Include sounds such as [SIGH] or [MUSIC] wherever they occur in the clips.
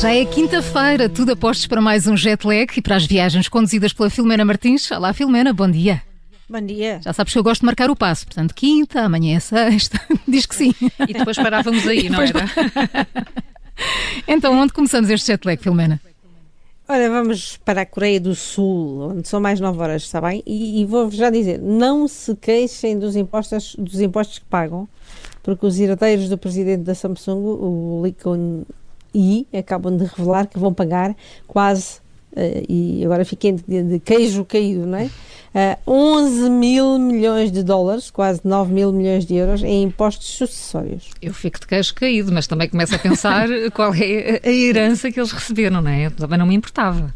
Já é quinta-feira, tudo apostos para mais um jet lag e para as viagens conduzidas pela Filomena Martins. Olá, Filomena, bom dia. Bom dia. Já sabes que eu gosto de marcar o passo, portanto, quinta, amanhã é sexta, [LAUGHS] diz que sim. E depois parávamos aí, não era? [LAUGHS] então, onde começamos este jet lag, Filomena? Ora, vamos para a Coreia do Sul, onde são mais 9 horas, está bem? E, e vou-vos já dizer, não se queixem dos impostos, dos impostos que pagam, porque os herdeiros do presidente da Samsung, o Lee Hee, acabam de revelar que vão pagar quase, uh, e agora fiquem de, de queijo caído, não é? Uh, 11 mil milhões de dólares, quase 9 mil milhões de euros, em impostos sucessórios. Eu fico de queijo caído, mas também começo a pensar [LAUGHS] qual é a herança que eles receberam, não é? Eu também não me importava.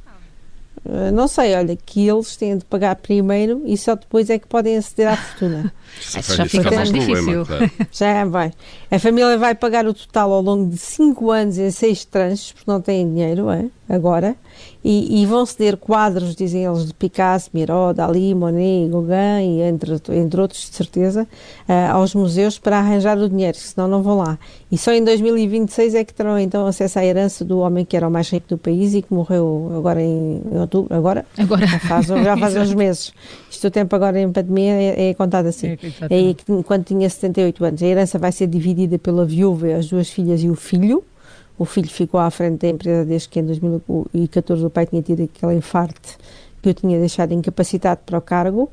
Uh, não sei, olha, que eles têm de pagar primeiro e só depois é que podem aceder à fortuna. [LAUGHS] Isso já fica mais difícil. Claro. [LAUGHS] Já vai. A família vai pagar o total ao longo de 5 anos em 6 tranches, porque não têm dinheiro, é? Agora, e, e, vão ceder quadros, dizem eles, de Picasso, Miró, Dali, Monet, Gauguin, e entre, entre outros, de certeza, uh, aos museus para arranjar o dinheiro, senão não vão lá. E só em 2026 é que terão então acesso à herança do homem que era o mais rico do país e que morreu agora em, em outubro, agora? Agora. Já faz, já faz uns [LAUGHS] meses. Isto o tempo agora em pandemia é, é contado assim. É, é, quando tinha 78 anos. A herança vai ser dividida pela viúva, as duas filhas e o filho, o filho ficou à frente da empresa desde que em 2014 o pai tinha tido aquele infarto que o tinha deixado incapacitado para o cargo.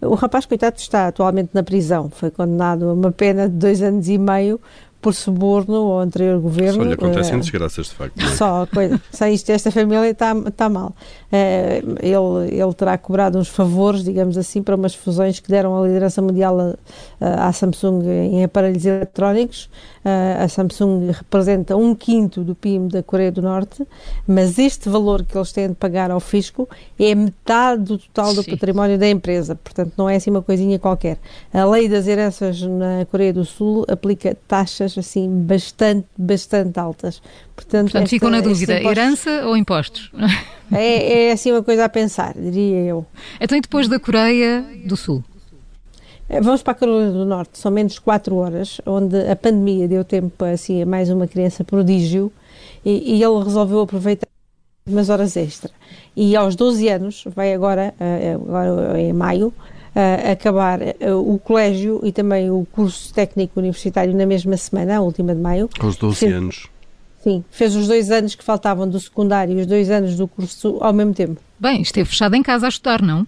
O rapaz, coitado, está atualmente na prisão. Foi condenado a uma pena de dois anos e meio por suborno ao anterior governo. Só lhe acontecem uh, desgraças, de facto. Só, coisa, só isto, esta família está, está mal. Uh, ele, ele terá cobrado uns favores, digamos assim, para umas fusões que deram a liderança mundial a, à Samsung em aparelhos eletrónicos. Uh, a Samsung representa um quinto do PIB da Coreia do Norte, mas este valor que eles têm de pagar ao fisco é metade do total do Sim. património da empresa. Portanto, não é assim uma coisinha qualquer. A lei das heranças na Coreia do Sul aplica taxas assim bastante, bastante altas. Portanto, Portanto ficam na dúvida, impostos, herança ou impostos? [LAUGHS] É, é assim uma coisa a pensar, diria eu. Então e depois da Coreia do Sul? Eh, vamos para a Coreia do Norte, são menos de 4 horas, onde a pandemia deu tempo assim, a mais uma criança prodígio e, e ele resolveu aproveitar umas horas extra. E aos 12 anos, vai agora, eh, agora em maio, uh, acabar uh, o colégio e também o curso técnico universitário na mesma semana, a última de maio. Com os 12 fez, anos. Sim, fez os dois anos que faltavam do secundário e os dois anos do curso ao mesmo tempo. Bem, esteve fechado em casa a estudar, não?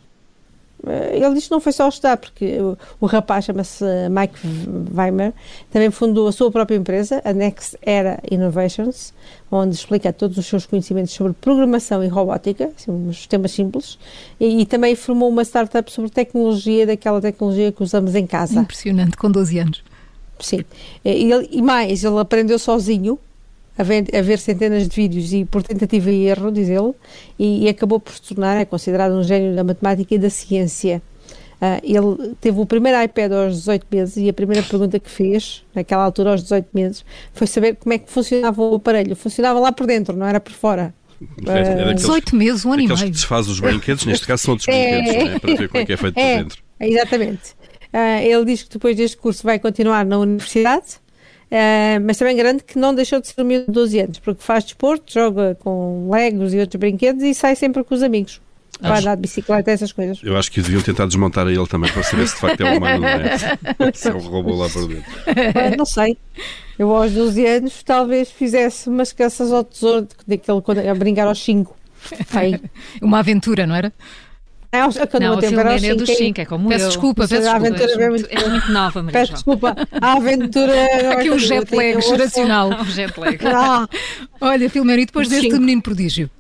Eh, ele disse que não foi só estudar, porque o, o rapaz chama-se Mike Weimer, também fundou a sua própria empresa, a Next Era Innovations, onde explica todos os seus conhecimentos sobre programação e robótica, assim, uns temas simples, e, e, também formou uma startup sobre tecnologia, daquela tecnologia que usamos em casa. Impressionante, com 12 anos. Sim, e, e mais, ele aprendeu sozinho, a ver, a ver, centenas de vídeos e por tentativa e erro, diz ele, e, e acabou por se tornar, é considerado um gênio da matemática e da ciência. Uh, ele teve o primeiro iPad aos 18 meses e a primeira pergunta que fez, naquela altura aos 18 meses, foi saber como é que funcionava o aparelho. Funcionava lá por dentro, não era por fora. É, é daqueles, 18 meses, um ano e meio. que desfaz os brinquedos, neste caso são outros [LAUGHS] é, brinquedos, é, para ver como é que é feito é, por dentro. Exatamente. Uh, ele diz que depois deste curso vai continuar na universidade Uh, mas também garante que não deixou de ser um miúdo de 12 anos, porque faz desporto, joga com legos e outros brinquedos e sai sempre com os amigos. Acho, vai andar de bicicleta, essas coisas. Eu acho que deviam tentar desmontar a ele também para saber se de facto é humano, não é? [LAUGHS] se é um robô lá por dentro. não sei. Eu aos 12 anos talvez fizesse umas caças ao tesouro daquele quando, a brincar aos 5. [LAUGHS] Uma aventura, não era? É, não, o Filomena é dos 5, é como peço eu. Desculpa, peço desculpa. Aventura é muito, é muito nova, Maria Peço desculpa, a aventura... [LAUGHS] Aqui um jet lag geracional. [LAUGHS] Um jet lag. Ah. Olha, Filomena, e depois deste menino prodígio?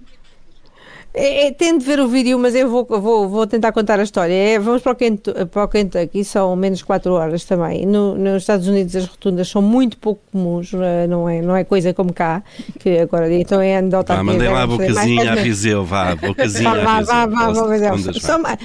É, é, tento ver o vídeo, mas eu vou, vou, vou tentar contar a história. É, vamos para o, Kentucky, para o Kentucky, são menos 4 horas também. No, nos Estados Unidos as rotundas são muito pouco comuns, é, não é, não é coisa como cá, que agora então é anedota. Ah, mandei lá a bocazinha a Viseu, vá, a bocazinha vá, vá, vá, vá, vá,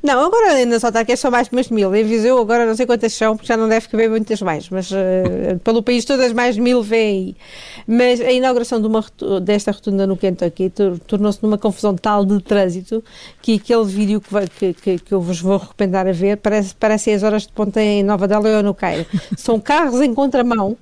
Não, agora ainda só está aqui, são mais que umas mil. Em Viseu agora não sei quantas são, porque já não deve caber muitas mais, mas uh, pelo país todas mais de mil vêm aí. Mas a inauguração de uma, desta rotunda no Kentucky tornou-se numa confusão tal de trânsito que aquele vídeo que, vai, que, que, que, eu vos vou recomendar a ver parece, parece as horas de ponta em Nova Delhi ou no Cairo. [LAUGHS] São carros em contramão,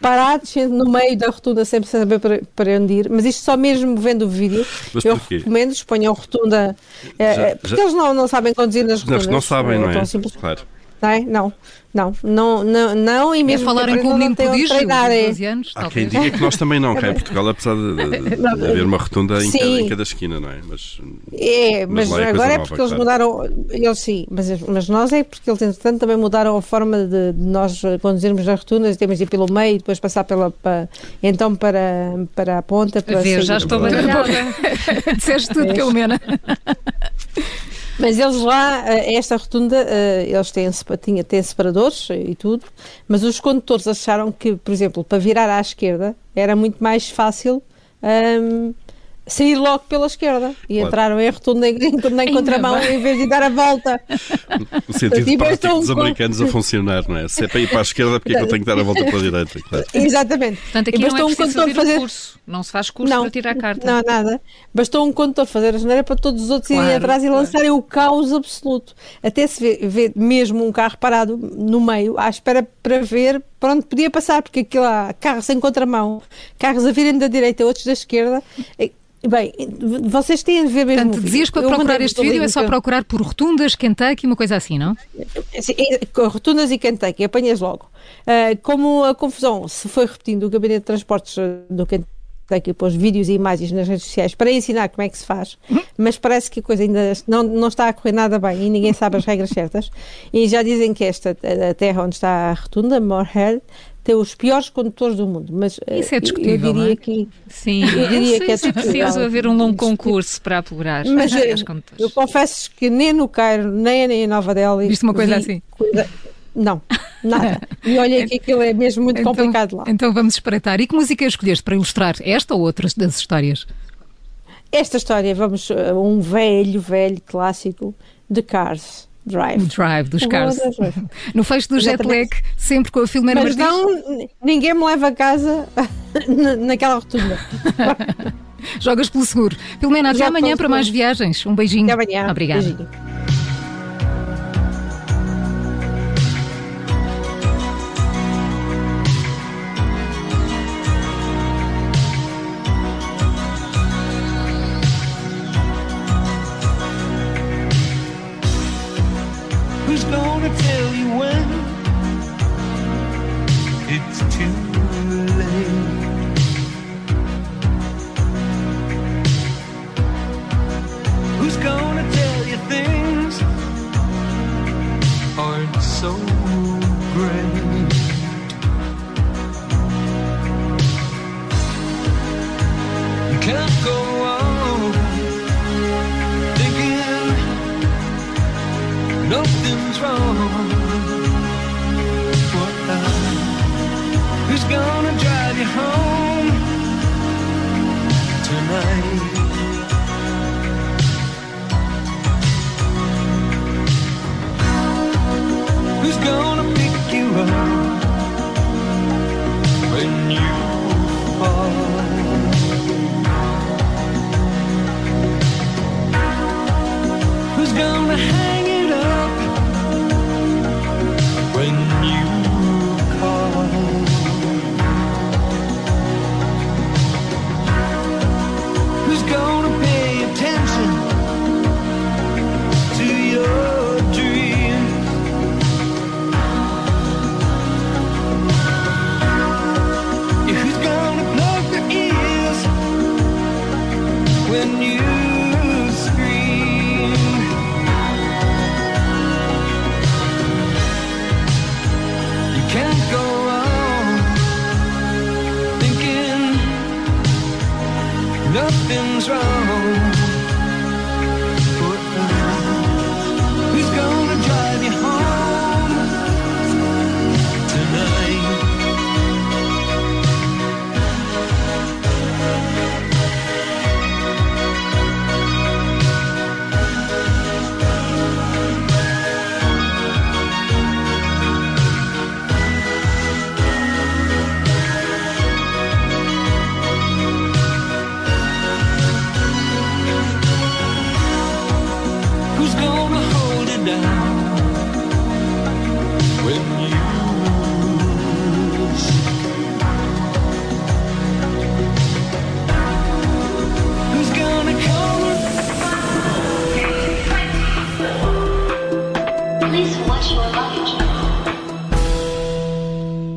parados no meio da rotunda sem saber para, para onde ir, mas isto só mesmo vendo o vídeo, Mas eu porquê? recomendo, exponham rotunda, eh, Já- eh, porque já- eles não, não sabem conduzir nas Não, rotundas. porque não sabem, não é? Simples- Claro. Não, é? não, não, não, não, não, e É mesmo com o aprendam, menino não têm onde prodígio, treinar, é. 12 anos, Há quem talvez. diga que nós também não, cá em [LAUGHS] Portugal, apesar de, de- de haver uma rotunda em cada, em cada esquina, não é? Mas É, Mas mas, é agora é nova, porque eles claro. mudaram, eles sim, mas, mas nós é porque eles entretanto também mudaram a forma de, de nós conduzirmos nas rotundas, temos de ir pelo meio e depois passar pela, pa- então para, para a ponta. A Para ver, sair. já estou É verdade. baralhada. [LAUGHS] Disseste tudo, Filomena. [LAUGHS] Mas eles lá, eh, esta rotunda, eh, eles têm, tinha, têm separadores e tudo, mas os condutores acharam que, por exemplo, para virar à esquerda era muito mais fácil ahm, sair logo pela esquerda e Claro. entraram em rotunda em, em, em contramão bem. em vez de dar a volta. o sentido prático um dos americanos a funcionar, não é? Se é para ir para a esquerda, porque é que eu tenho que dar a volta para a direita? Claro. Exatamente. Portanto, aqui E não é bastou um condutor fazer, um curso. Não se faz curso para tirar a carta. Não, nada. Bastou um condutor fazer a geneira para todos os outros irem Claro, atrás e lançarem o caos absoluto. Até se vê, vê mesmo um carro parado no meio, à espera para ver para onde podia passar, porque aquilo há carros em contramão, carros a virem da direita, outros da esquerda. Bem, vocês têm de ver mesmo. Portanto, dizias que para procurar este vídeo é só procurar por rotundas, Kentucky, uma coisa assim, não? Sim, Rotundas e Kentucky, apanhas logo. Ah, como a confusão se foi repetindo, o Gabinete de Transportes do Kentucky pôs vídeos e imagens nas redes sociais para ensinar como é que se faz, mas parece que a coisa ainda não, não está a correr nada bem e ninguém sabe as regras certas. E já dizem que esta a terra onde está a rotunda, Moorhead, tem os piores condutores do mundo. Mas ah, Isso é eu- discutível, Eu não diria é? que Sim, Eu diria sei que é é preciso discutível. haver um longo concurso para apurar. Mas [LAUGHS] eh, as contas. eu confesso que nem no Cairo, nem em Nova Delhi. Viste uma coisa assim? coisa- Não, nada. E olha que aquilo é mesmo muito complicado lá. então vamos espreitar. E que música escolheste para ilustrar esta ou outras das histórias? Esta história, vamos, uh, um velho, velho clássico de Cars Drive. Drive dos Cars. [LAUGHS] No fecho do jet lag, Exatamente. sempre com a Filomena Mas Martins. não, ninguém me leva a casa [LAUGHS] na- naquela rotunda. [LAUGHS] Jogas pelo seguro. Filomena, até Já amanhã para mais viagens. Um beijinho. Até amanhã. Obrigada. Beijinho. Who's gonna tell you when it's too late? Who's gonna tell you things aren't so 来 nothing's wrong.